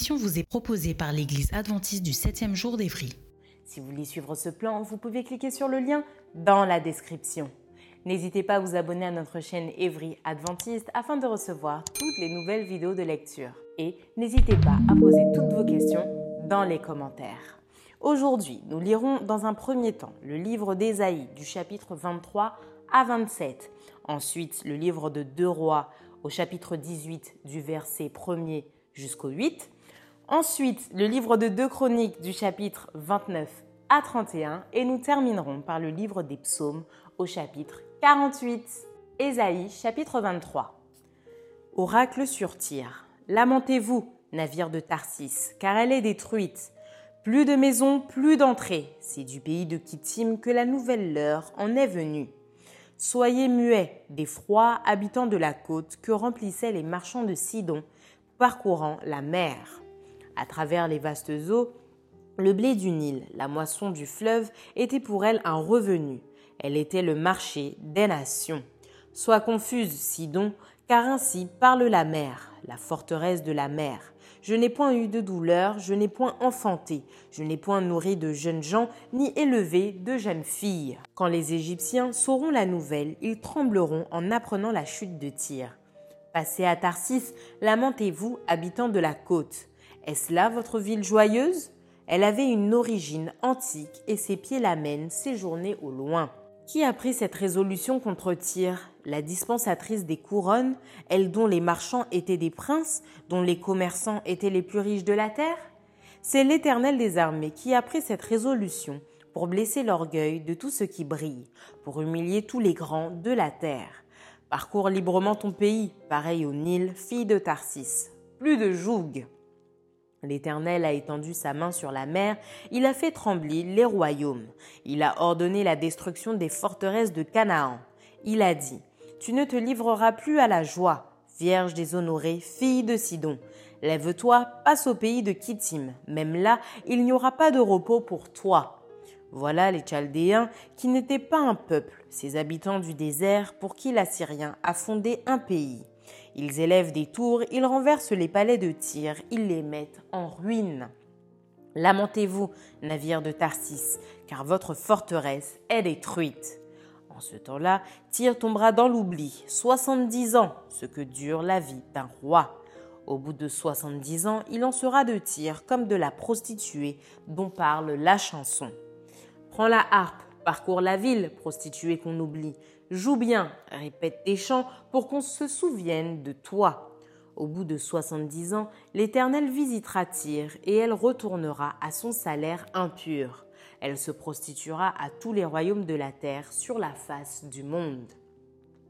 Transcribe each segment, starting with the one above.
Émission vous est proposée par l'Église adventiste du 7e jour d'Évry. Si vous voulez suivre ce plan, vous pouvez cliquer sur le lien dans la description. N'hésitez pas à vous abonner à notre chaîne Évry Adventiste afin de recevoir toutes les nouvelles vidéos de lecture. Et n'hésitez pas à poser toutes vos questions dans les commentaires. Aujourd'hui, nous lirons dans un premier temps le livre d'Ésaïe du chapitre 23 à 27. Ensuite, le livre de Deux Rois au chapitre 18 du verset 1er jusqu'au 8. Ensuite, le livre de deux chroniques du chapitre 29 à 31. Et nous terminerons par le livre des psaumes au chapitre 48. Ésaïe, chapitre 23. Oracle sur Tyr. Lamentez-vous, navire de Tarsis, car elle est détruite. Plus de maisons, plus d'entrées. C'est du pays de Kittim que la nouvelle leur en est venue. Soyez muets, des froids habitants de la côte que remplissaient les marchands de Sidon, parcourant la mer. À travers les vastes eaux, le blé du Nil, la moisson du fleuve, était pour elle un revenu. Elle était le marché des nations. Sois confuse, Sidon, car ainsi parle la mer, la forteresse de la mer. Je n'ai point eu de douleur, je n'ai point enfanté, je n'ai point nourri de jeunes gens, ni élevé de jeunes filles. Quand les Égyptiens sauront la nouvelle, ils trembleront en apprenant la chute de Tyr. Passez à Tarsis, lamentez-vous, habitants de la côte. Est-ce là votre ville joyeuse? Elle avait une origine antique et ses pieds l'amènent séjourner au loin. Qui a pris cette résolution contre Tyr? La dispensatrice des couronnes, elle dont les marchands étaient des princes, dont les commerçants étaient les plus riches de la terre? C'est l'Éternel des armées qui a pris cette résolution pour blesser l'orgueil de tout ce qui brille, pour humilier tous les grands de la terre. Parcours librement ton pays, pareil au Nil, fille de Tarsis. Plus de joug. L'Éternel a étendu sa main sur la mer, il a fait trembler les royaumes, il a ordonné la destruction des forteresses de Canaan. Il a dit, Tu ne te livreras plus à la joie, vierge déshonorée, fille de Sidon. Lève-toi, passe au pays de Kittim, même là, il n'y aura pas de repos pour toi. Voilà les Chaldéens qui n'étaient pas un peuple, ces habitants du désert pour qui l'Assyrien a fondé un pays. Ils élèvent des tours, ils renversent les palais de Tyr, ils les mettent en ruine. Lamentez-vous, navire de Tarsis, car votre forteresse est détruite. En ce temps-là, Tyr tombera dans l'oubli, soixante-dix ans, ce que dure la vie d'un roi. Au bout de soixante-dix ans, il en sera de Tyr comme de la prostituée dont parle la chanson. Prends la harpe, parcours la ville, prostituée qu'on oublie. Joue bien, répète tes chants pour qu'on se souvienne de toi. Au bout de soixante-dix ans, l'Éternel visitera Tyr et elle retournera à son salaire impur. Elle se prostituera à tous les royaumes de la terre sur la face du monde.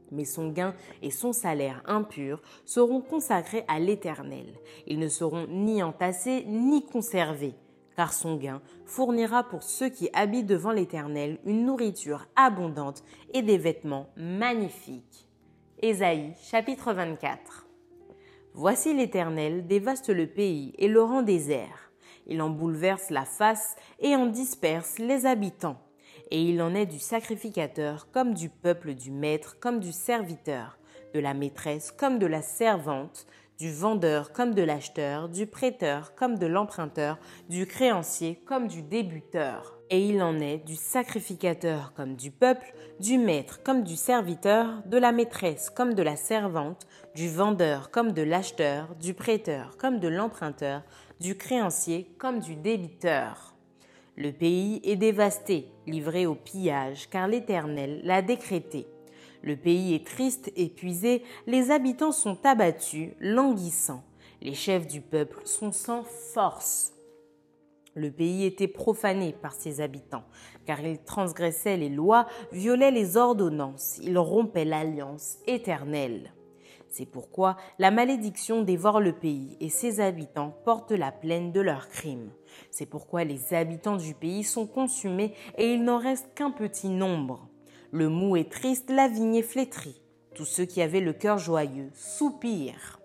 Mais son gain et son salaire impur seront consacrés à l'Éternel. Ils ne seront ni entassés ni conservés car son gain fournira pour ceux qui habitent devant l'Éternel une nourriture abondante et des vêtements magnifiques. Ésaïe chapitre 24 Voici l'Éternel dévaste le pays et le rend désert. Il en bouleverse la face et en disperse les habitants. Et il en est du sacrificateur comme du peuple du maître comme du serviteur, de la maîtresse comme de la servante, du vendeur comme de l'acheteur, du prêteur comme de l'emprunteur, du créancier comme du débuteur. Et il en est du sacrificateur comme du peuple, du maître comme du serviteur, de la maîtresse comme de la servante, du vendeur comme de l'acheteur, du prêteur comme de l'emprunteur, du créancier comme du débiteur. Le pays est dévasté, livré au pillage, car l'Éternel l'a décrété. Le pays est triste, épuisé, les habitants sont abattus, languissants. Les chefs du peuple sont sans force. Le pays était profané par ses habitants, car ils transgressaient les lois, violaient les ordonnances, ils rompaient l'alliance éternelle. C'est pourquoi la malédiction dévore le pays et ses habitants portent la plaine de leurs crimes. C'est pourquoi les habitants du pays sont consumés et il n'en reste qu'un petit nombre. Le mou est triste, la vigne est flétrie. Tous ceux qui avaient le cœur joyeux soupirent.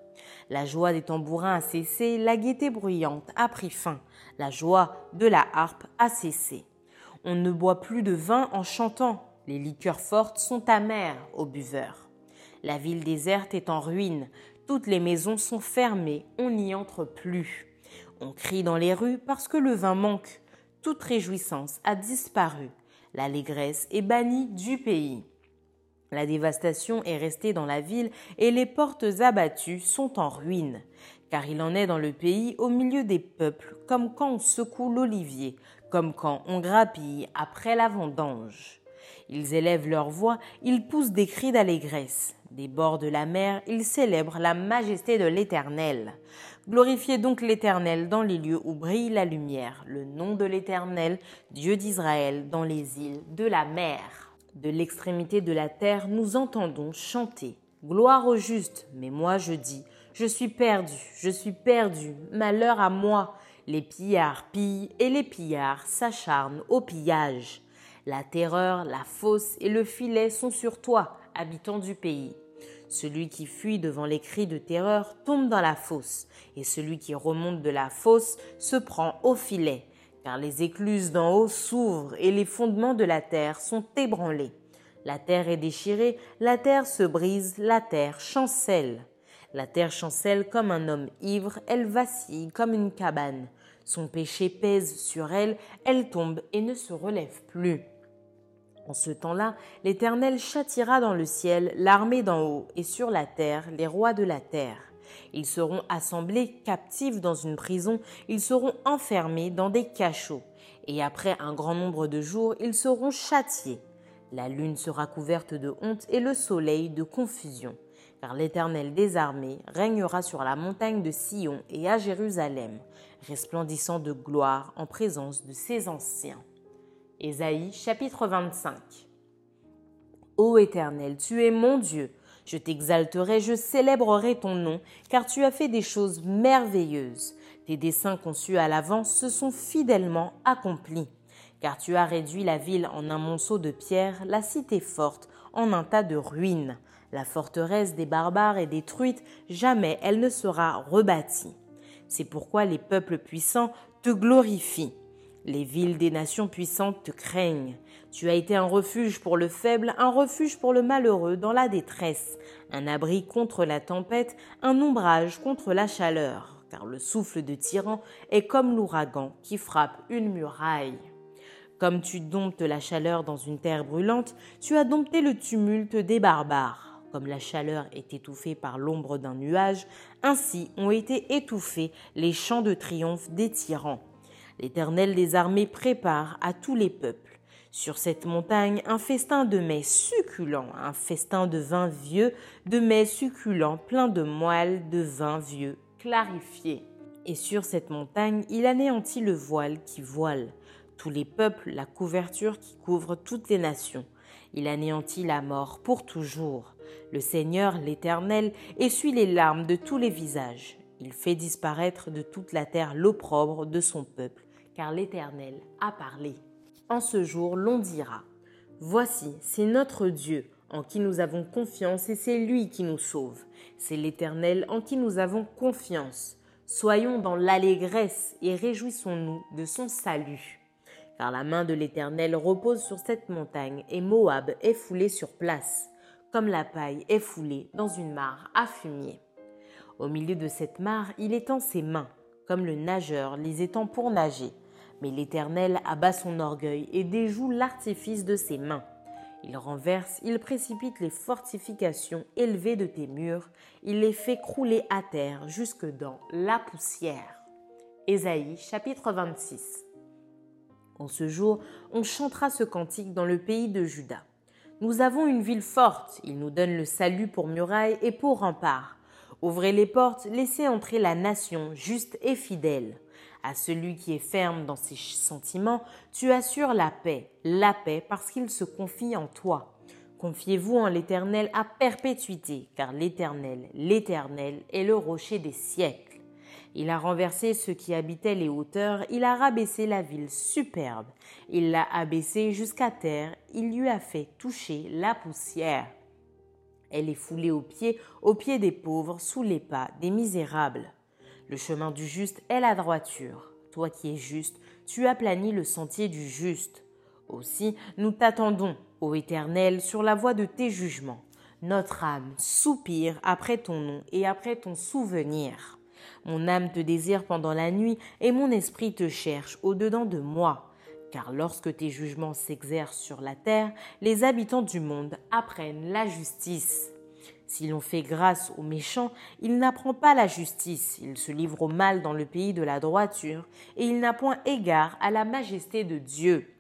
La joie des tambourins a cessé, la gaieté bruyante a pris fin, la joie de la harpe a cessé. On ne boit plus de vin en chantant, les liqueurs fortes sont amères aux buveurs. La ville déserte est en ruine, toutes les maisons sont fermées, on n'y entre plus. On crie dans les rues parce que le vin manque. Toute réjouissance a disparu. L'allégresse est bannie du pays. La dévastation est restée dans la ville et les portes abattues sont en ruine. Car il en est dans le pays au milieu des peuples, comme quand on secoue l'olivier, comme quand on grappille après la vendange. Ils élèvent leur voix, ils poussent des cris d'allégresse. Des bords de la mer, ils célèbrent la majesté de l'Éternel. Glorifiez donc l'Éternel dans les lieux où brille la lumière, le nom de l'Éternel, Dieu d'Israël, dans les îles de la mer. De l'extrémité de la terre, nous entendons chanter. Gloire au juste, mais moi je dis, je suis perdu, je suis perdu, malheur à moi. Les pillards pillent et les pillards s'acharnent au pillage. La terreur, la fosse et le filet sont sur toi, habitant du pays. Celui qui fuit devant les cris de terreur tombe dans la fosse, et celui qui remonte de la fosse se prend au filet, car les écluses d'en haut s'ouvrent et les fondements de la terre sont ébranlés. La terre est déchirée, la terre se brise, la terre chancelle. La terre chancelle comme un homme ivre, elle vacille comme une cabane. Son péché pèse sur elle, elle tombe et ne se relève plus. En ce temps-là, l'Éternel châtira dans le ciel l'armée d'en haut et sur la terre les rois de la terre. Ils seront assemblés captifs dans une prison, ils seront enfermés dans des cachots, et après un grand nombre de jours, ils seront châtiés. La lune sera couverte de honte et le soleil de confusion, car l'Éternel des armées régnera sur la montagne de Sion et à Jérusalem, resplendissant de gloire en présence de ses anciens. Ésaïe chapitre 25 Ô Éternel, tu es mon Dieu, je t'exalterai, je célébrerai ton nom, car tu as fait des choses merveilleuses. Tes desseins conçus à l'avance se sont fidèlement accomplis. Car tu as réduit la ville en un monceau de pierre, la cité forte en un tas de ruines. La forteresse des barbares est détruite, jamais elle ne sera rebâtie. C'est pourquoi les peuples puissants te glorifient. Les villes des nations puissantes te craignent. Tu as été un refuge pour le faible, un refuge pour le malheureux dans la détresse, un abri contre la tempête, un ombrage contre la chaleur, car le souffle de tyran est comme l'ouragan qui frappe une muraille. Comme tu domptes la chaleur dans une terre brûlante, tu as dompté le tumulte des barbares. Comme la chaleur est étouffée par l'ombre d'un nuage, ainsi ont été étouffés les chants de triomphe des tyrans. L'Éternel des armées prépare à tous les peuples. Sur cette montagne, un festin de mets succulents, un festin de vin vieux, de mets succulents pleins de moelle de vin vieux, clarifié. Et sur cette montagne, il anéantit le voile qui voile, tous les peuples, la couverture qui couvre toutes les nations. Il anéantit la mort pour toujours. Le Seigneur, l'Éternel, essuie les larmes de tous les visages. Il fait disparaître de toute la terre l'opprobre de son peuple car l'Éternel a parlé. En ce jour, l'on dira, Voici, c'est notre Dieu en qui nous avons confiance et c'est lui qui nous sauve. C'est l'Éternel en qui nous avons confiance. Soyons dans l'allégresse et réjouissons-nous de son salut. Car la main de l'Éternel repose sur cette montagne et Moab est foulé sur place, comme la paille est foulée dans une mare à fumier. Au milieu de cette mare, il étend ses mains, comme le nageur les étend pour nager. Mais l'Éternel abat son orgueil et déjoue l'artifice de ses mains. Il renverse, il précipite les fortifications élevées de tes murs, il les fait crouler à terre jusque dans la poussière. Ésaïe chapitre 26 En ce jour, on chantera ce cantique dans le pays de Juda. Nous avons une ville forte, il nous donne le salut pour muraille et pour rempart. Ouvrez les portes, laissez entrer la nation juste et fidèle. À celui qui est ferme dans ses sentiments, tu assures la paix, la paix parce qu'il se confie en toi. Confiez-vous en l'Éternel à perpétuité, car l'Éternel, l'Éternel est le rocher des siècles. Il a renversé ceux qui habitaient les hauteurs, il a rabaissé la ville superbe, il l'a abaissée jusqu'à terre, il lui a fait toucher la poussière. Elle est foulée aux pieds, aux pieds des pauvres, sous les pas des misérables. Le chemin du juste est la droiture. Toi qui es juste, tu aplanis le sentier du juste. Aussi, nous t'attendons, ô Éternel, sur la voie de tes jugements. Notre âme soupire après ton nom et après ton souvenir. Mon âme te désire pendant la nuit et mon esprit te cherche au-dedans de moi. Car lorsque tes jugements s'exercent sur la terre, les habitants du monde apprennent la justice. Si l'on fait grâce aux méchants, il n'apprend pas la justice, il se livre au mal dans le pays de la droiture, et il n'a point égard à la majesté de Dieu.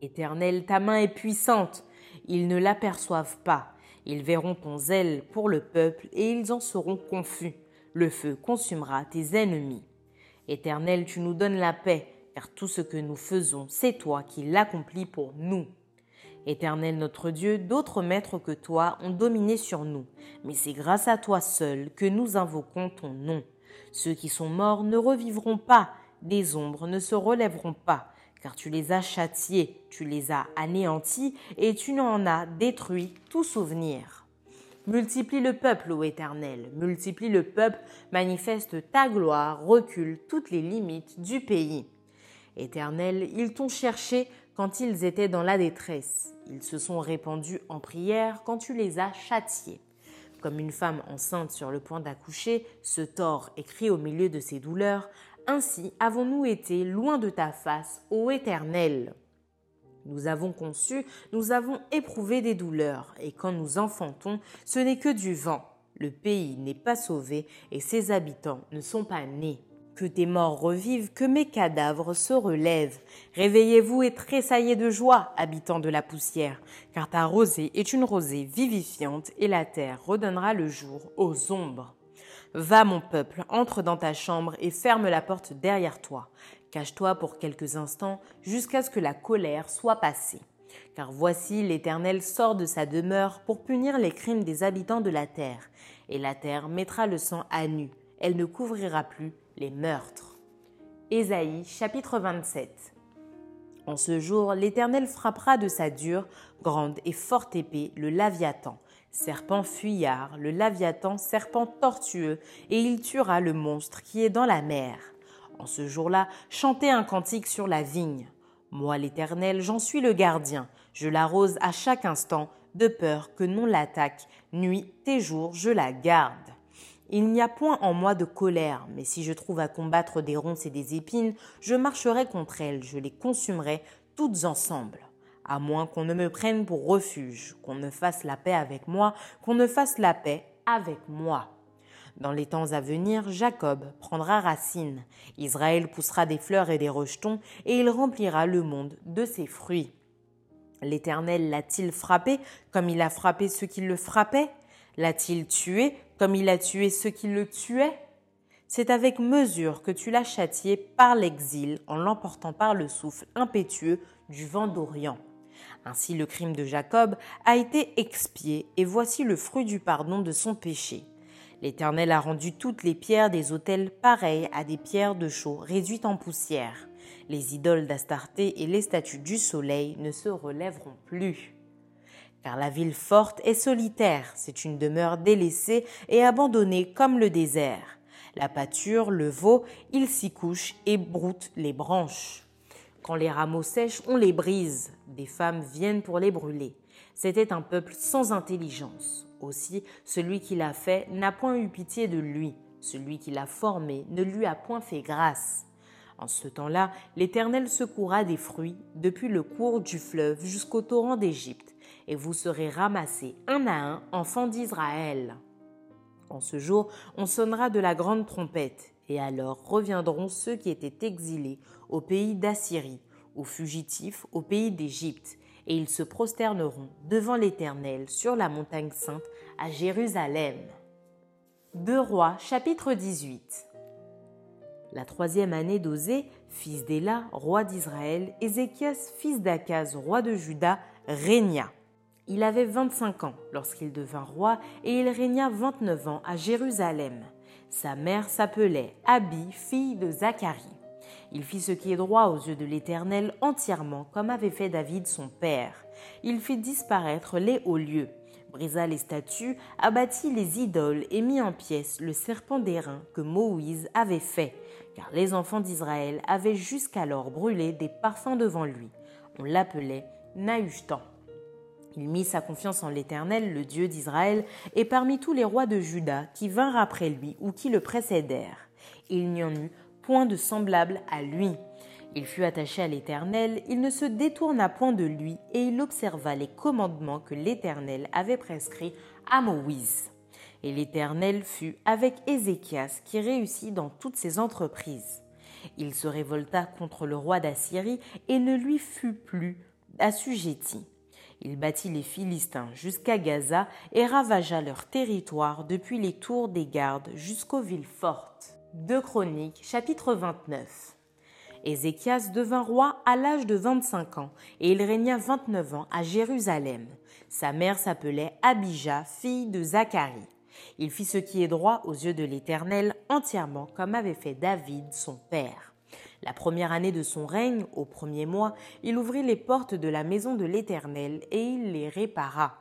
Éternel, ta main est puissante, ils ne l'aperçoivent pas, ils verront ton zèle pour le peuple, et ils en seront confus. Le feu consumera tes ennemis. Éternel, tu nous donnes la paix, car tout ce que nous faisons, c'est toi qui l'accomplis pour nous. Éternel notre Dieu, d'autres maîtres que toi ont dominé sur nous, mais c'est grâce à toi seul que nous invoquons ton nom. Ceux qui sont morts ne revivront pas, des ombres ne se relèveront pas, car tu les as châtiés, tu les as anéantis, et tu n'en as détruit tout souvenir. Multiplie le peuple, ô Éternel, multiplie le peuple, manifeste ta gloire, recule toutes les limites du pays. Éternel, ils t'ont cherché quand ils étaient dans la détresse. Ils se sont répandus en prière quand tu les as châtiés. Comme une femme enceinte sur le point d'accoucher se tord et crie au milieu de ses douleurs, ainsi avons-nous été loin de ta face, ô Éternel. Nous avons conçu, nous avons éprouvé des douleurs, et quand nous enfantons, ce n'est que du vent. Le pays n'est pas sauvé, et ses habitants ne sont pas nés. Que tes morts revivent, que mes cadavres se relèvent. Réveillez-vous et tressaillez de joie, habitants de la poussière, car ta rosée est une rosée vivifiante, et la terre redonnera le jour aux ombres. Va, mon peuple, entre dans ta chambre et ferme la porte derrière toi. Cache-toi pour quelques instants jusqu'à ce que la colère soit passée. Car voici l'Éternel sort de sa demeure pour punir les crimes des habitants de la terre, et la terre mettra le sang à nu, elle ne couvrira plus les meurtres. Ésaïe chapitre 27 En ce jour, l'Éternel frappera de sa dure, grande et forte épée le Laviathan, serpent fuyard, le Laviathan, serpent tortueux, et il tuera le monstre qui est dans la mer. En ce jour-là, chantez un cantique sur la vigne. Moi, l'Éternel, j'en suis le gardien, je l'arrose à chaque instant, de peur que non l'attaque, nuit et jour, je la garde. Il n'y a point en moi de colère, mais si je trouve à combattre des ronces et des épines, je marcherai contre elles, je les consumerai toutes ensemble. À moins qu'on ne me prenne pour refuge, qu'on ne fasse la paix avec moi, qu'on ne fasse la paix avec moi. Dans les temps à venir, Jacob prendra racine, Israël poussera des fleurs et des rejetons, et il remplira le monde de ses fruits. L'Éternel l'a-t-il frappé comme il a frappé ceux qui le frappaient? L'a-t-il tué comme il a tué ceux qui le tuaient? C'est avec mesure que tu l'as châtié par l'exil en l'emportant par le souffle impétueux du vent d'Orient. Ainsi le crime de Jacob a été expié, et voici le fruit du pardon de son péché. L'Éternel a rendu toutes les pierres des autels pareilles à des pierres de chaux réduites en poussière. Les idoles d'Astarté et les statues du soleil ne se relèveront plus car la ville forte est solitaire, c'est une demeure délaissée et abandonnée comme le désert. La pâture, le veau, il s'y couche et broute les branches. Quand les rameaux sèchent, on les brise. Des femmes viennent pour les brûler. C'était un peuple sans intelligence. Aussi, celui qui l'a fait n'a point eu pitié de lui. Celui qui l'a formé ne lui a point fait grâce. En ce temps-là, l'Éternel secoura des fruits depuis le cours du fleuve jusqu'au torrent d'Égypte et vous serez ramassés un à un, enfants d'Israël. En ce jour, on sonnera de la grande trompette, et alors reviendront ceux qui étaient exilés au pays d'Assyrie, ou fugitifs au pays d'Égypte, et ils se prosterneront devant l'Éternel sur la montagne sainte à Jérusalem. 2 Rois chapitre 18 La troisième année d'Osée, fils d'Éla, roi d'Israël, Ézéchias, fils d'Akaz, roi de Juda, régna. Il avait 25 ans lorsqu'il devint roi et il régna 29 ans à Jérusalem. Sa mère s'appelait Abi, fille de Zacharie. Il fit ce qui est droit aux yeux de l'Éternel entièrement, comme avait fait David son père. Il fit disparaître les hauts lieux, brisa les statues, abattit les idoles et mit en pièces le serpent d'airain que Moïse avait fait, car les enfants d'Israël avaient jusqu'alors brûlé des parfums devant lui. On l'appelait Nahushtan. Il mit sa confiance en l'Éternel, le Dieu d'Israël, et parmi tous les rois de Juda qui vinrent après lui ou qui le précédèrent. Il n'y en eut point de semblable à lui. Il fut attaché à l'Éternel, il ne se détourna point de lui, et il observa les commandements que l'Éternel avait prescrits à Moïse. Et l'Éternel fut avec Ézéchias, qui réussit dans toutes ses entreprises. Il se révolta contre le roi d'Assyrie et ne lui fut plus assujetti. Il battit les Philistins jusqu'à Gaza et ravagea leur territoire depuis les tours des gardes jusqu'aux villes fortes. 2 Chroniques, chapitre 29. Ézéchias devint roi à l'âge de 25 ans et il régna 29 ans à Jérusalem. Sa mère s'appelait Abijah, fille de Zacharie. Il fit ce qui est droit aux yeux de l'Éternel entièrement comme avait fait David son père. La première année de son règne, au premier mois, il ouvrit les portes de la maison de l'Éternel et il les répara.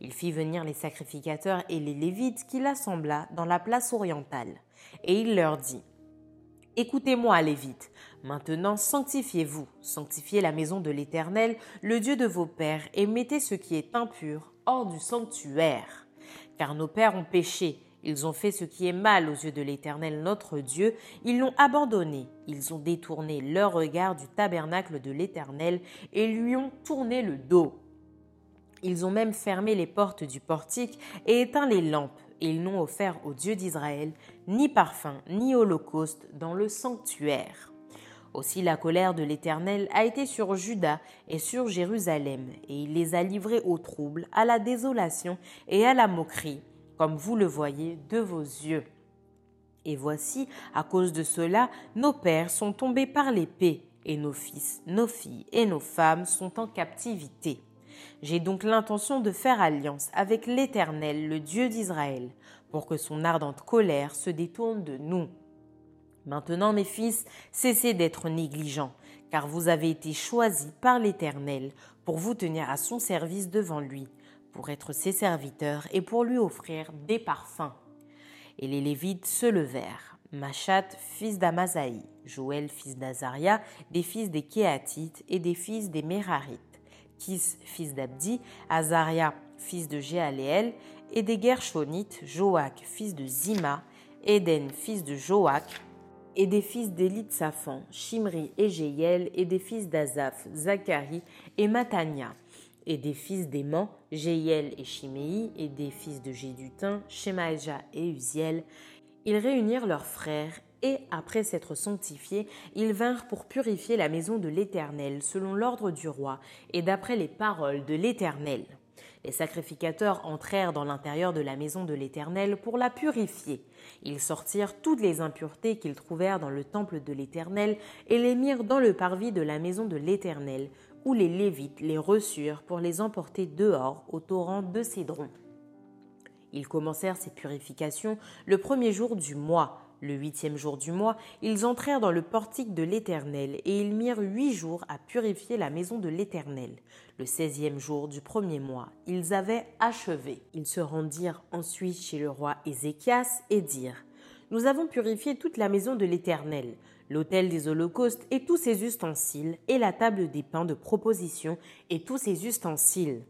Il fit venir les sacrificateurs et les Lévites qu'il assembla dans la place orientale. Et il leur dit, Écoutez-moi, Lévites, maintenant sanctifiez-vous, sanctifiez la maison de l'Éternel, le Dieu de vos pères, et mettez ce qui est impur hors du sanctuaire. Car nos pères ont péché, ils ont fait ce qui est mal aux yeux de l'Éternel notre Dieu, ils l'ont abandonné, ils ont détourné leur regard du tabernacle de l'Éternel et lui ont tourné le dos. Ils ont même fermé les portes du portique et éteint les lampes, et ils n'ont offert au Dieu d'Israël ni parfum ni holocauste dans le sanctuaire. Aussi la colère de l'Éternel a été sur Juda et sur Jérusalem, et il les a livrés au trouble, à la désolation et à la moquerie, comme vous le voyez de vos yeux. Et voici, à cause de cela, nos pères sont tombés par l'épée, et nos fils, nos filles et nos femmes sont en captivité. J'ai donc l'intention de faire alliance avec l'Éternel, le Dieu d'Israël, pour que son ardente colère se détourne de nous. Maintenant, mes fils, cessez d'être négligents, car vous avez été choisis par l'Éternel pour vous tenir à son service devant lui, pour être ses serviteurs et pour lui offrir des parfums. Et les Lévites se levèrent. Machat, fils d'Amazaï, Joël, fils d'Azaria, des fils des Kéatites et des fils des Mérarites, Kis, fils d'Abdi, Azaria, fils de Jéaléel, et des Gershonites, Joach, fils de Zima, Éden, fils de Joach, et des fils d'Élite Safan, Shimri et Jéiel, et des fils d'Azaph, Zacharie et Matania, et des fils d'Éman, Jéiel et Chiméi, et des fils de Jédutin, Shemaïja et Uziel. Ils réunirent leurs frères et après s'être sanctifiés, ils vinrent pour purifier la maison de l'Éternel selon l'ordre du roi et d'après les paroles de l'Éternel. Les sacrificateurs entrèrent dans l'intérieur de la maison de l'Éternel pour la purifier. Ils sortirent toutes les impuretés qu'ils trouvèrent dans le temple de l'Éternel et les mirent dans le parvis de la maison de l'Éternel, où les Lévites les reçurent pour les emporter dehors au torrent de Cédron. Ils commencèrent ces purifications le premier jour du mois, le huitième jour du mois, ils entrèrent dans le portique de l'Éternel, et ils mirent huit jours à purifier la maison de l'Éternel. Le seizième jour du premier mois, ils avaient achevé. Ils se rendirent ensuite chez le roi Ézéchias et dirent Nous avons purifié toute la maison de l'Éternel, l'autel des holocaustes et tous ses ustensiles, et la table des pains de proposition et tous ses ustensiles.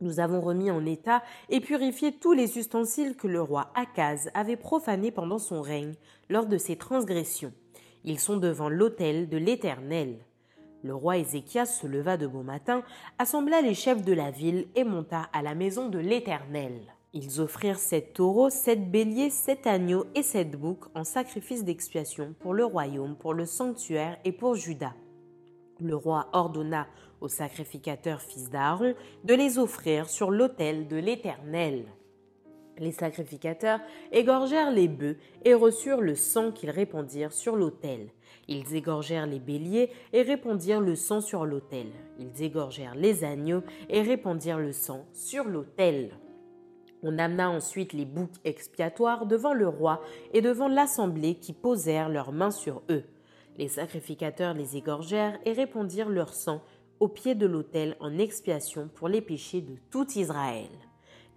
Nous avons remis en état et purifié tous les ustensiles que le roi Akaz avait profanés pendant son règne lors de ses transgressions. Ils sont devant l'autel de l'Éternel. Le roi Ézéchias se leva de bon matin, assembla les chefs de la ville et monta à la maison de l'Éternel. Ils offrirent sept taureaux, sept béliers, sept agneaux et sept boucs en sacrifice d'expiation pour le royaume, pour le sanctuaire et pour Judas. Le roi ordonna aux sacrificateurs fils d'Aaron de les offrir sur l'autel de l'Éternel. Les sacrificateurs égorgèrent les bœufs et reçurent le sang qu'ils répandirent sur l'autel. Ils égorgèrent les béliers et répandirent le sang sur l'autel. Ils égorgèrent les agneaux et répandirent le sang sur l'autel. On amena ensuite les boucs expiatoires devant le roi et devant l'assemblée qui posèrent leurs mains sur eux. Les sacrificateurs les égorgèrent et répandirent leur sang au pied de l'autel en expiation pour les péchés de tout Israël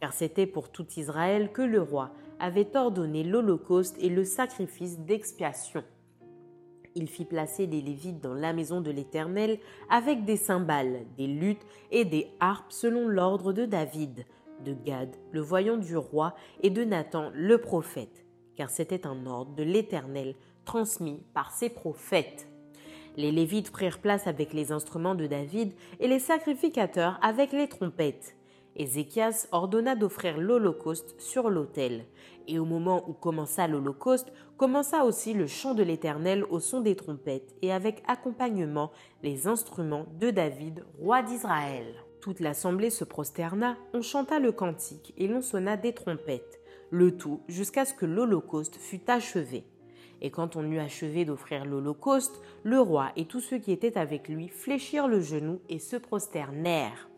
car c'était pour tout Israël que le roi avait ordonné l'holocauste et le sacrifice d'expiation. Il fit placer les Lévites dans la maison de l'Éternel avec des cymbales, des luttes et des harpes selon l'ordre de David, de Gad, le voyant du roi, et de Nathan, le prophète, car c'était un ordre de l'Éternel transmis par ses prophètes. Les Lévites prirent place avec les instruments de David et les sacrificateurs avec les trompettes. Ézéchias ordonna d'offrir l'Holocauste sur l'autel. Et au moment où commença l'Holocauste, commença aussi le chant de l'Éternel au son des trompettes et avec accompagnement les instruments de David, roi d'Israël. Toute l'assemblée se prosterna, on chanta le cantique et l'on sonna des trompettes, le tout jusqu'à ce que l'Holocauste fût achevé. Et quand on eut achevé d'offrir l'Holocauste, le roi et tous ceux qui étaient avec lui fléchirent le genou et se prosternèrent.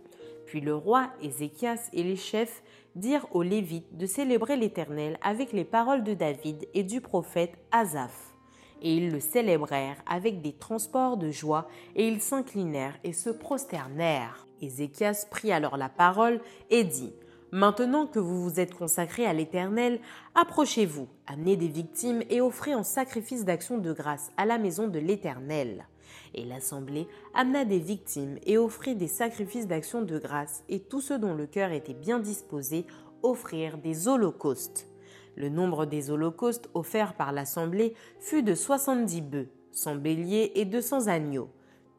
Puis le roi Ézéchias et les chefs dirent aux Lévites de célébrer l'Éternel avec les paroles de David et du prophète Asaph. Et ils le célébrèrent avec des transports de joie, et ils s'inclinèrent et se prosternèrent. Ézéchias prit alors la parole et dit Maintenant que vous vous êtes consacrés à l'Éternel, approchez-vous, amenez des victimes et offrez en sacrifice d'action de grâce à la maison de l'Éternel. Et l'assemblée amena des victimes et offrit des sacrifices d'action de grâce, et tous ceux dont le cœur était bien disposé offrirent des holocaustes. Le nombre des holocaustes offerts par l'assemblée fut de soixante-dix bœufs, cent béliers et deux cents agneaux.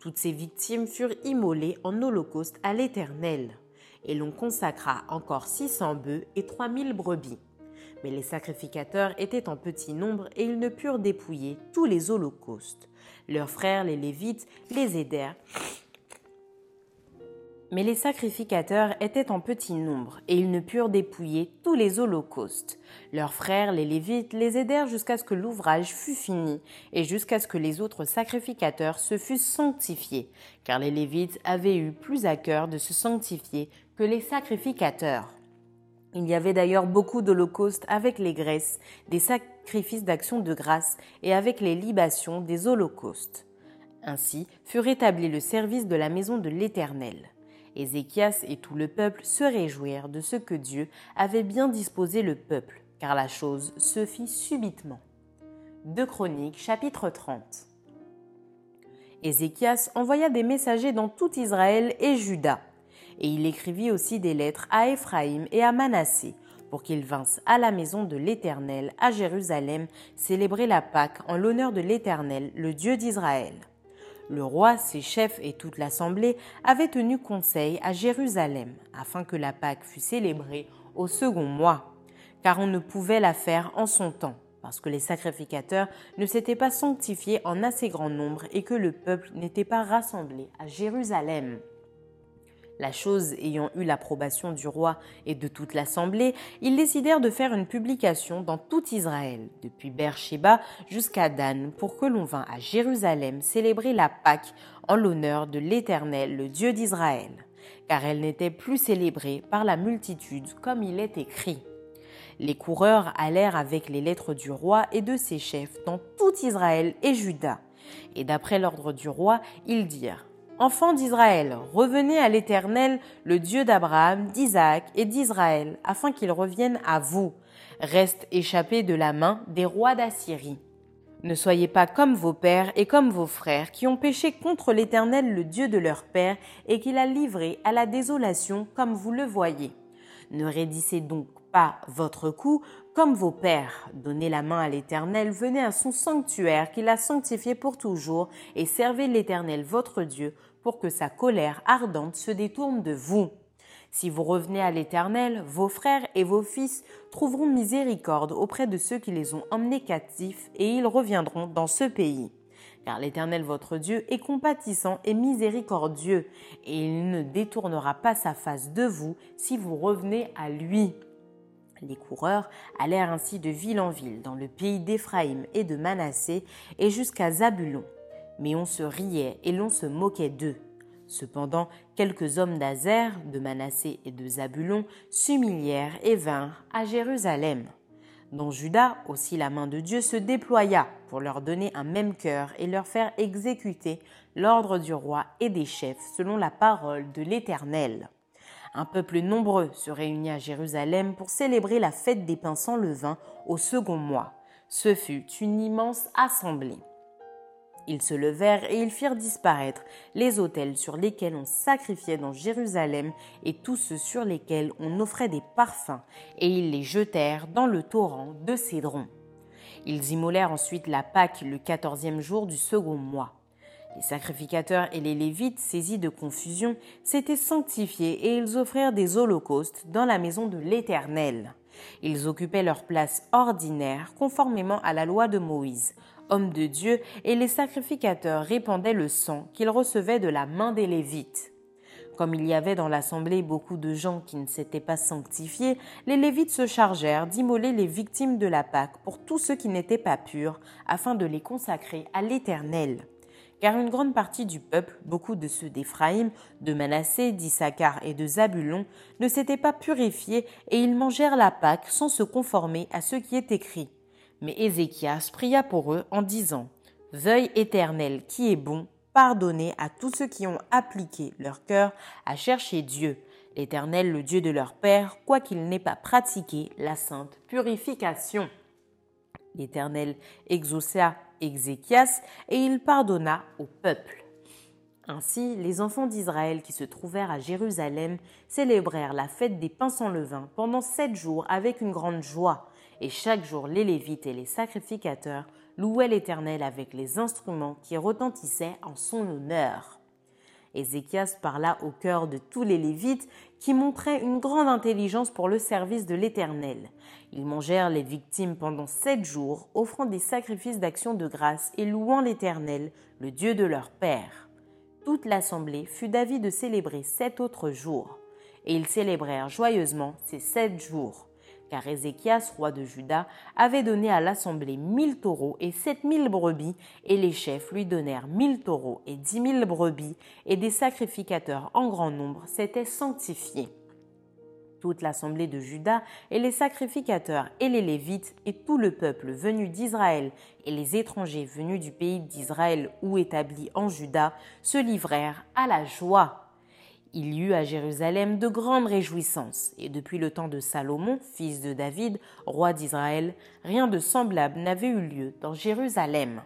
Toutes ces victimes furent immolées en holocauste à l'Éternel. Et l'on consacra encore six cents bœufs et trois mille brebis. Mais les sacrificateurs étaient en petit nombre et ils ne purent dépouiller tous les holocaustes. Leurs frères, les Lévites, les aidèrent. Mais les sacrificateurs étaient en petit nombre, et ils ne purent dépouiller tous les holocaustes. Leurs frères, les Lévites, les aidèrent jusqu'à ce que l'ouvrage fût fini, et jusqu'à ce que les autres sacrificateurs se fussent sanctifiés, car les Lévites avaient eu plus à cœur de se sanctifier que les sacrificateurs. Il y avait d'ailleurs beaucoup d'holocaustes avec les graisses, des sacrifices d'action de grâce et avec les libations des holocaustes. Ainsi fut rétabli le service de la maison de l'Éternel. Ézéchias et tout le peuple se réjouirent de ce que Dieu avait bien disposé le peuple, car la chose se fit subitement. 2 Chroniques chapitre 30 Ézéchias envoya des messagers dans tout Israël et Juda et il écrivit aussi des lettres à Éphraïm et à Manassé, pour qu'ils vinssent à la maison de l'Éternel à Jérusalem célébrer la Pâque en l'honneur de l'Éternel, le Dieu d'Israël. Le roi, ses chefs et toute l'assemblée avaient tenu conseil à Jérusalem, afin que la Pâque fût célébrée au second mois, car on ne pouvait la faire en son temps, parce que les sacrificateurs ne s'étaient pas sanctifiés en assez grand nombre et que le peuple n'était pas rassemblé à Jérusalem. La chose ayant eu l'approbation du roi et de toute l'assemblée, ils décidèrent de faire une publication dans tout Israël, depuis Beersheba jusqu'à Dan, pour que l'on vînt à Jérusalem célébrer la Pâque en l'honneur de l'Éternel, le Dieu d'Israël, car elle n'était plus célébrée par la multitude comme il est écrit. Les coureurs allèrent avec les lettres du roi et de ses chefs dans tout Israël et Juda. Et d'après l'ordre du roi, ils dirent Enfants d'Israël, revenez à l'Éternel, le Dieu d'Abraham, d'Isaac et d'Israël, afin qu'il revienne à vous. Reste échappé de la main des rois d'Assyrie. Ne soyez pas comme vos pères et comme vos frères qui ont péché contre l'Éternel, le Dieu de leur père, et qu'il a livré à la désolation comme vous le voyez. Ne raidissez donc pas votre cou comme vos pères. Donnez la main à l'Éternel, venez à son sanctuaire qu'il a sanctifié pour toujours, et servez l'Éternel votre Dieu, pour que sa colère ardente se détourne de vous. Si vous revenez à l'Éternel, vos frères et vos fils trouveront miséricorde auprès de ceux qui les ont emmenés captifs, et ils reviendront dans ce pays. car l'Éternel votre Dieu est compatissant et miséricordieux, et il ne détournera pas sa face de vous si vous revenez à lui. Les coureurs allèrent ainsi de ville en ville dans le pays d'Éphraïm et de Manassé et jusqu'à Zabulon. Mais on se riait et l'on se moquait d'eux. Cependant, quelques hommes d'Azer, de Manassé et de Zabulon s'humilièrent et vinrent à Jérusalem. Dans Judas aussi la main de Dieu se déploya pour leur donner un même cœur et leur faire exécuter l'ordre du roi et des chefs selon la parole de l'Éternel. Un peuple nombreux se réunit à Jérusalem pour célébrer la fête des pains sans levain au second mois. Ce fut une immense assemblée. Ils se levèrent et ils firent disparaître les autels sur lesquels on sacrifiait dans Jérusalem et tous ceux sur lesquels on offrait des parfums, et ils les jetèrent dans le torrent de Cédron. Ils immolèrent ensuite la Pâque le quatorzième jour du second mois. Les sacrificateurs et les Lévites, saisis de confusion, s'étaient sanctifiés et ils offrirent des holocaustes dans la maison de l'Éternel. Ils occupaient leur place ordinaire conformément à la loi de Moïse, homme de Dieu, et les sacrificateurs répandaient le sang qu'ils recevaient de la main des Lévites. Comme il y avait dans l'assemblée beaucoup de gens qui ne s'étaient pas sanctifiés, les Lévites se chargèrent d'immoler les victimes de la Pâque pour tous ceux qui n'étaient pas purs, afin de les consacrer à l'Éternel. Car une grande partie du peuple, beaucoup de ceux d'Éphraïm, de Manassé, d'Issachar et de Zabulon, ne s'étaient pas purifiés et ils mangèrent la Pâque sans se conformer à ce qui est écrit. Mais Ézéchias pria pour eux en disant Veuille éternel qui est bon, pardonnez à tous ceux qui ont appliqué leur cœur à chercher Dieu, l'Éternel, le Dieu de leur Père, quoiqu'ils n'aient pas pratiqué la sainte purification. L'Éternel exauça Ézéchias et il pardonna au peuple. Ainsi, les enfants d'Israël qui se trouvèrent à Jérusalem célébrèrent la fête des pains sans levain pendant sept jours avec une grande joie et chaque jour les Lévites et les sacrificateurs louaient l'Éternel avec les instruments qui retentissaient en son honneur. Ézéchias parla au cœur de tous les Lévites qui montraient une grande intelligence pour le service de l'Éternel. Ils mangèrent les victimes pendant sept jours, offrant des sacrifices d'action de grâce et louant l'Éternel, le Dieu de leur Père. Toute l'assemblée fut d'avis de célébrer sept autres jours, et ils célébrèrent joyeusement ces sept jours car Ézéchias, roi de Juda, avait donné à l'assemblée mille taureaux et sept mille brebis, et les chefs lui donnèrent mille taureaux et dix mille brebis, et des sacrificateurs en grand nombre s'étaient sanctifiés. Toute l'assemblée de Juda et les sacrificateurs et les Lévites et tout le peuple venu d'Israël et les étrangers venus du pays d'Israël ou établis en Juda se livrèrent à la joie il y eut à Jérusalem de grandes réjouissances, et depuis le temps de Salomon, fils de David, roi d'Israël, rien de semblable n'avait eu lieu dans Jérusalem.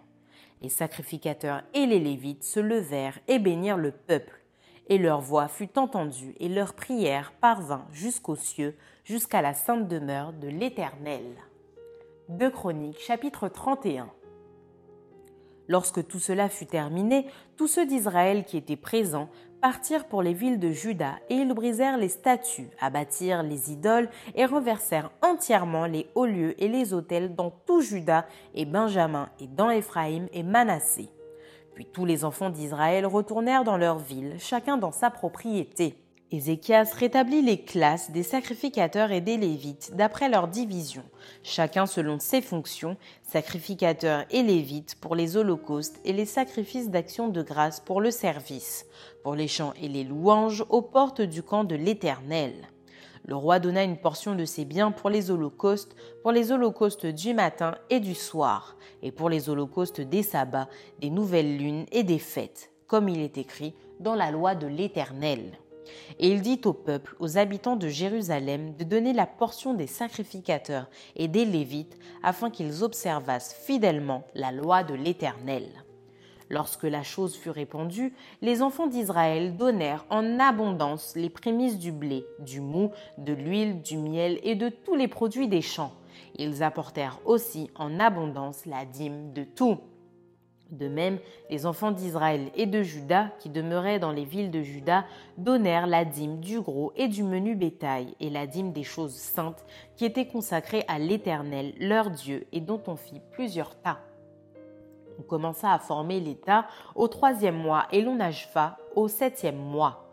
Les sacrificateurs et les Lévites se levèrent et bénirent le peuple, et leur voix fut entendue, et leur prière parvint jusqu'aux cieux, jusqu'à la sainte demeure de l'Éternel. 2 Chroniques chapitre 31 Lorsque tout cela fut terminé, tous ceux d'Israël qui étaient présents partirent pour les villes de Juda, et ils brisèrent les statues, abattirent les idoles, et renversèrent entièrement les hauts lieux et les autels dans tout Juda et Benjamin, et dans Éphraïm et Manassé. Puis tous les enfants d'Israël retournèrent dans leurs villes, chacun dans sa propriété. Ézéchias rétablit les classes des sacrificateurs et des Lévites d'après leur division, chacun selon ses fonctions, sacrificateurs et Lévites pour les holocaustes et les sacrifices d'action de grâce pour le service, pour les chants et les louanges aux portes du camp de l'Éternel. Le roi donna une portion de ses biens pour les holocaustes, pour les holocaustes du matin et du soir, et pour les holocaustes des sabbats, des nouvelles lunes et des fêtes, comme il est écrit dans la loi de l'Éternel. Et il dit au peuple, aux habitants de Jérusalem, de donner la portion des sacrificateurs et des Lévites, afin qu'ils observassent fidèlement la loi de l'Éternel. Lorsque la chose fut répandue, les enfants d'Israël donnèrent en abondance les prémices du blé, du mou, de l'huile, du miel et de tous les produits des champs. Ils apportèrent aussi en abondance la dîme de tout. De même, les enfants d'Israël et de Juda, qui demeuraient dans les villes de Juda, donnèrent la dîme du gros et du menu bétail, et la dîme des choses saintes, qui étaient consacrées à l'Éternel, leur Dieu, et dont on fit plusieurs tas. On commença à former l'État au troisième mois et l'on acheva au septième mois.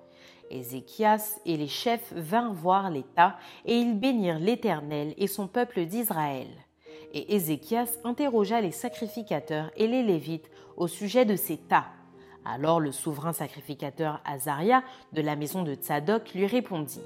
Ézéchias et les chefs vinrent voir l'État et ils bénirent l'Éternel et son peuple d'Israël. Et Ézéchias interrogea les sacrificateurs et les Lévites au sujet de ces tas. Alors le souverain sacrificateur Azaria de la maison de Tzadok lui répondit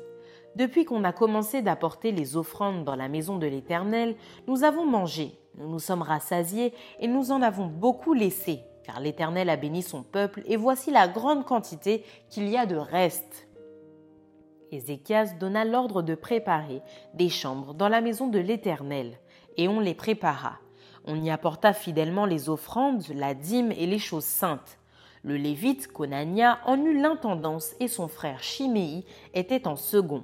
Depuis qu'on a commencé d'apporter les offrandes dans la maison de l'Éternel, nous avons mangé, nous nous sommes rassasiés et nous en avons beaucoup laissé car l'Éternel a béni son peuple, et voici la grande quantité qu'il y a de reste. Ézéchias donna l'ordre de préparer des chambres dans la maison de l'Éternel, et on les prépara. On y apporta fidèlement les offrandes, la dîme et les choses saintes. Le Lévite Conania en eut l'intendance et son frère Chiméi était en second.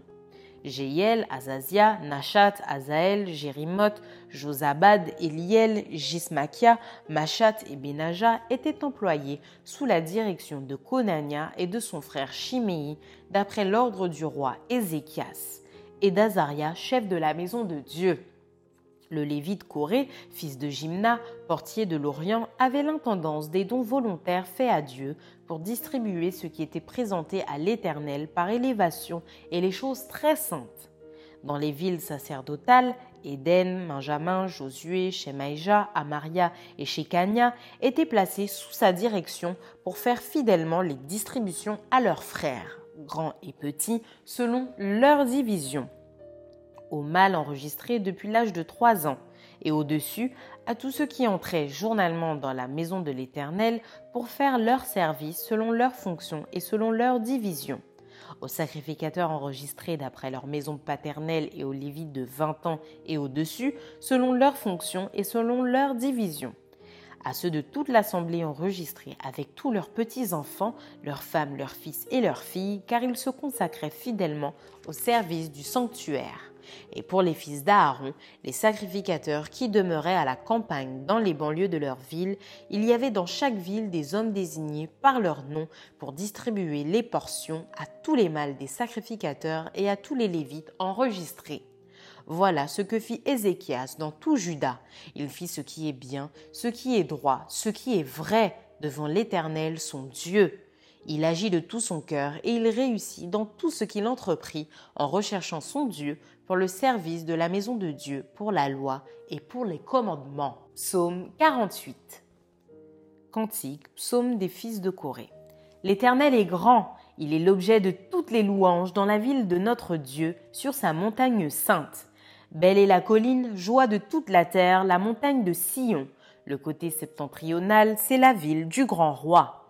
Jéiel, Azazia, Nachat, Azaël, Jérimoth, Josabad, Eliel, Gismakia, Machat et Benaja étaient employés sous la direction de Konania et de son frère Chiméi, d'après l'ordre du roi Ézéchias, et d'Azaria, chef de la maison de Dieu. Le Lévite Corée, fils de Jimna, portier de l'Orient, avait l'intendance des dons volontaires faits à Dieu pour distribuer ce qui était présenté à l'Éternel par élévation et les choses très saintes. Dans les villes sacerdotales, Éden, Benjamin, Josué, Shemaïja, Amaria et Shekania étaient placés sous sa direction pour faire fidèlement les distributions à leurs frères, grands et petits, selon leur division au mâle enregistré depuis l'âge de trois ans, et au-dessus à tous ceux qui entraient journalement dans la maison de l'Éternel pour faire leur service selon leurs fonctions et selon leur division. Aux sacrificateurs enregistrés d'après leur maison paternelle et aux lévites de vingt ans et au-dessus, selon leurs fonctions et selon leur division à ceux de toute l'assemblée enregistrée avec tous leurs petits-enfants, leurs femmes, leurs fils et leurs filles, car ils se consacraient fidèlement au service du sanctuaire et pour les fils d'Aaron, les sacrificateurs qui demeuraient à la campagne dans les banlieues de leur ville, il y avait dans chaque ville des hommes désignés par leur nom pour distribuer les portions à tous les mâles des sacrificateurs et à tous les lévites enregistrés. Voilà ce que fit Ézéchias dans tout Juda. Il fit ce qui est bien, ce qui est droit, ce qui est vrai devant l'Éternel son Dieu. Il agit de tout son cœur et il réussit dans tout ce qu'il entreprit en recherchant son Dieu pour le service de la maison de Dieu, pour la loi et pour les commandements. Psaume 48. Cantique, psaume des fils de Corée. L'Éternel est grand, il est l'objet de toutes les louanges dans la ville de notre Dieu, sur sa montagne sainte. Belle est la colline, joie de toute la terre, la montagne de Sion. Le côté septentrional, c'est la ville du grand roi.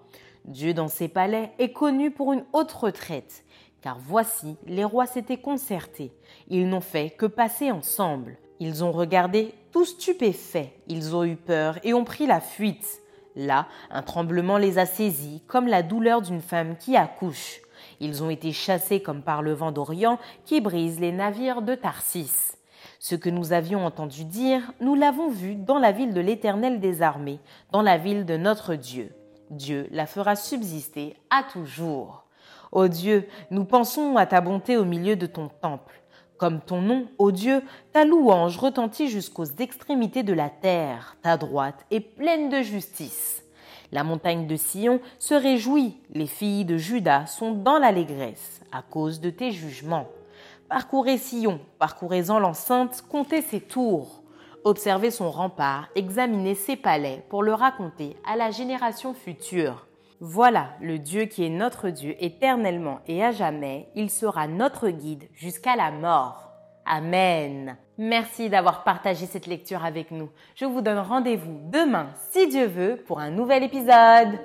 Dieu dans ses palais est connu pour une haute retraite, car voici, les rois s'étaient concertés, ils n'ont fait que passer ensemble. Ils ont regardé tout stupéfaits, ils ont eu peur et ont pris la fuite. Là, un tremblement les a saisis, comme la douleur d'une femme qui accouche. Ils ont été chassés comme par le vent d'Orient qui brise les navires de Tarsis. Ce que nous avions entendu dire, nous l'avons vu dans la ville de l'Éternel des armées, dans la ville de notre Dieu. Dieu la fera subsister à toujours. Ô Dieu, nous pensons à ta bonté au milieu de ton temple. Comme ton nom, ô Dieu, ta louange retentit jusqu'aux extrémités de la terre, ta droite est pleine de justice. La montagne de Sion se réjouit, les filles de Juda sont dans l'allégresse, à cause de tes jugements. Parcourez Sion, parcourez-en l'enceinte, comptez ses tours observer son rempart, examiner ses palais pour le raconter à la génération future. Voilà le Dieu qui est notre Dieu éternellement et à jamais, il sera notre guide jusqu'à la mort. Amen. Merci d'avoir partagé cette lecture avec nous. Je vous donne rendez-vous demain, si Dieu veut, pour un nouvel épisode.